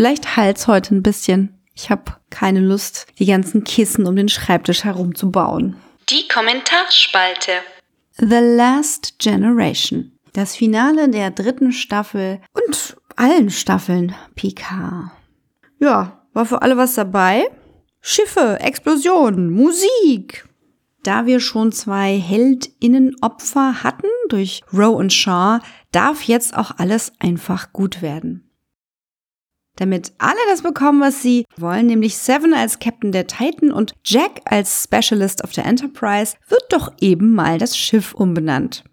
Vielleicht halt's heute ein bisschen. Ich habe keine Lust, die ganzen Kissen um den Schreibtisch herumzubauen. Die Kommentarspalte. The Last Generation. Das Finale der dritten Staffel und allen Staffeln PK. Ja, war für alle was dabei. Schiffe, Explosionen, Musik. Da wir schon zwei Heldinnenopfer hatten durch Roe und Shaw, darf jetzt auch alles einfach gut werden. Damit alle das bekommen, was sie wollen, nämlich Seven als Captain der Titan und Jack als Specialist of the Enterprise, wird doch eben mal das Schiff umbenannt.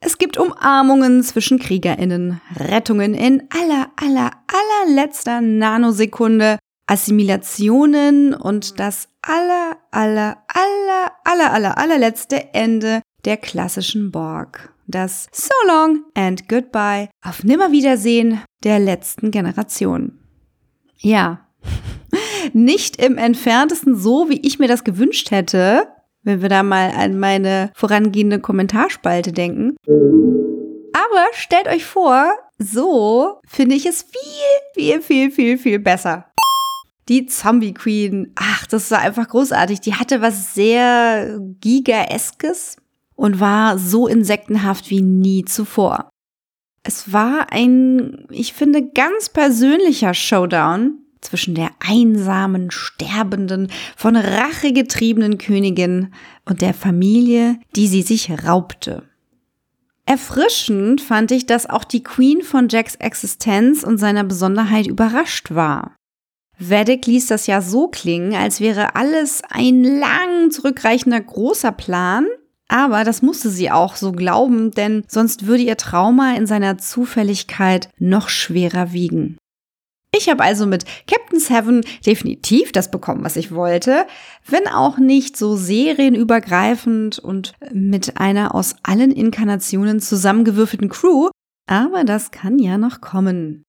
Es gibt Umarmungen zwischen KriegerInnen, Rettungen in aller, aller, allerletzter Nanosekunde, Assimilationen und das aller, aller, aller, aller, aller, allerletzte Ende der klassischen Borg. Das So long and goodbye auf Nimmerwiedersehen der letzten Generation. Ja, nicht im entferntesten so, wie ich mir das gewünscht hätte, wenn wir da mal an meine vorangehende Kommentarspalte denken. Aber stellt euch vor, so finde ich es viel, viel, viel, viel, viel besser. Die Zombie Queen, ach, das war einfach großartig. Die hatte was sehr Gigaeskes und war so insektenhaft wie nie zuvor. Es war ein, ich finde, ganz persönlicher Showdown zwischen der einsamen, sterbenden, von Rache getriebenen Königin und der Familie, die sie sich raubte. Erfrischend fand ich, dass auch die Queen von Jacks Existenz und seiner Besonderheit überrascht war. Vedic ließ das ja so klingen, als wäre alles ein lang zurückreichender großer Plan, aber das musste sie auch so glauben, denn sonst würde ihr Trauma in seiner Zufälligkeit noch schwerer wiegen. Ich habe also mit Captain Seven definitiv das bekommen, was ich wollte, wenn auch nicht so serienübergreifend und mit einer aus allen Inkarnationen zusammengewürfelten Crew, aber das kann ja noch kommen.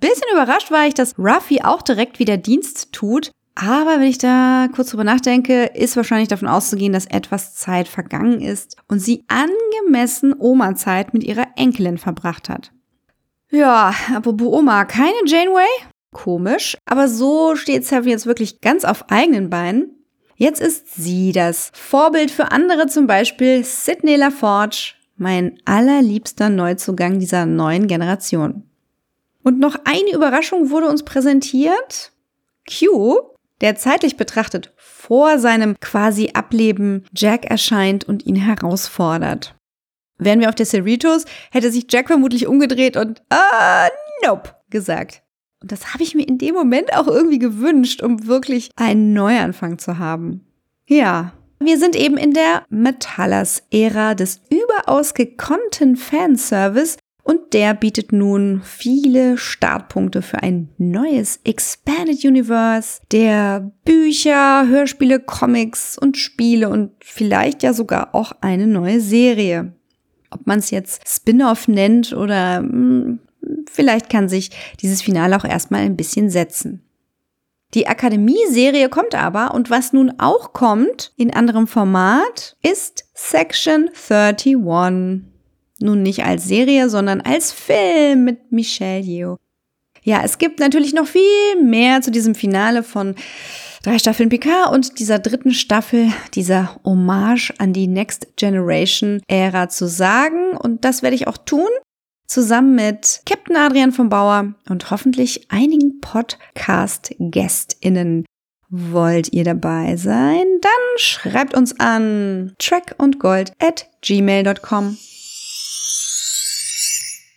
Bisschen überrascht war ich, dass Ruffy auch direkt wieder Dienst tut, aber wenn ich da kurz drüber nachdenke, ist wahrscheinlich davon auszugehen, dass etwas Zeit vergangen ist und sie angemessen Oma-Zeit mit ihrer Enkelin verbracht hat. Ja, apropos Oma, keine Janeway? Komisch, aber so steht Seven jetzt wirklich ganz auf eigenen Beinen. Jetzt ist sie das Vorbild für andere, zum Beispiel Sidney LaForge, mein allerliebster Neuzugang dieser neuen Generation. Und noch eine Überraschung wurde uns präsentiert. Q, der zeitlich betrachtet vor seinem quasi Ableben Jack erscheint und ihn herausfordert. Wären wir auf der Cerritos, hätte sich Jack vermutlich umgedreht und ah, nope gesagt. Und das habe ich mir in dem Moment auch irgendwie gewünscht, um wirklich einen Neuanfang zu haben. Ja, wir sind eben in der Metallers-Ära des überaus gekonnten Fanservice und der bietet nun viele Startpunkte für ein neues Expanded Universe, der Bücher, Hörspiele, Comics und Spiele und vielleicht ja sogar auch eine neue Serie. Ob man es jetzt Spin-off nennt oder mh, hm, vielleicht kann sich dieses Finale auch erstmal ein bisschen setzen. Die Akademie-Serie kommt aber und was nun auch kommt in anderem Format ist Section 31. Nun nicht als Serie, sondern als Film mit Michelle Yeoh. Ja, es gibt natürlich noch viel mehr zu diesem Finale von drei Staffeln PK und dieser dritten Staffel, dieser Hommage an die Next Generation Ära zu sagen. Und das werde ich auch tun, zusammen mit Captain Adrian von Bauer und hoffentlich einigen Podcast-GästInnen. Wollt ihr dabei sein? Dann schreibt uns an trackundgold at gmail.com.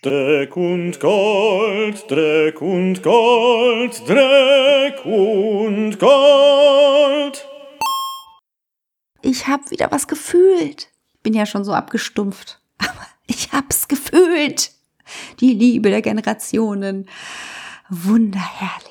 Dreck und Gold, Dreck und Gold, Dreck und Gold. Ich hab wieder was gefühlt. Bin ja schon so abgestumpft, aber ich hab's gefühlt. Die Liebe der Generationen. Wunderherrlich.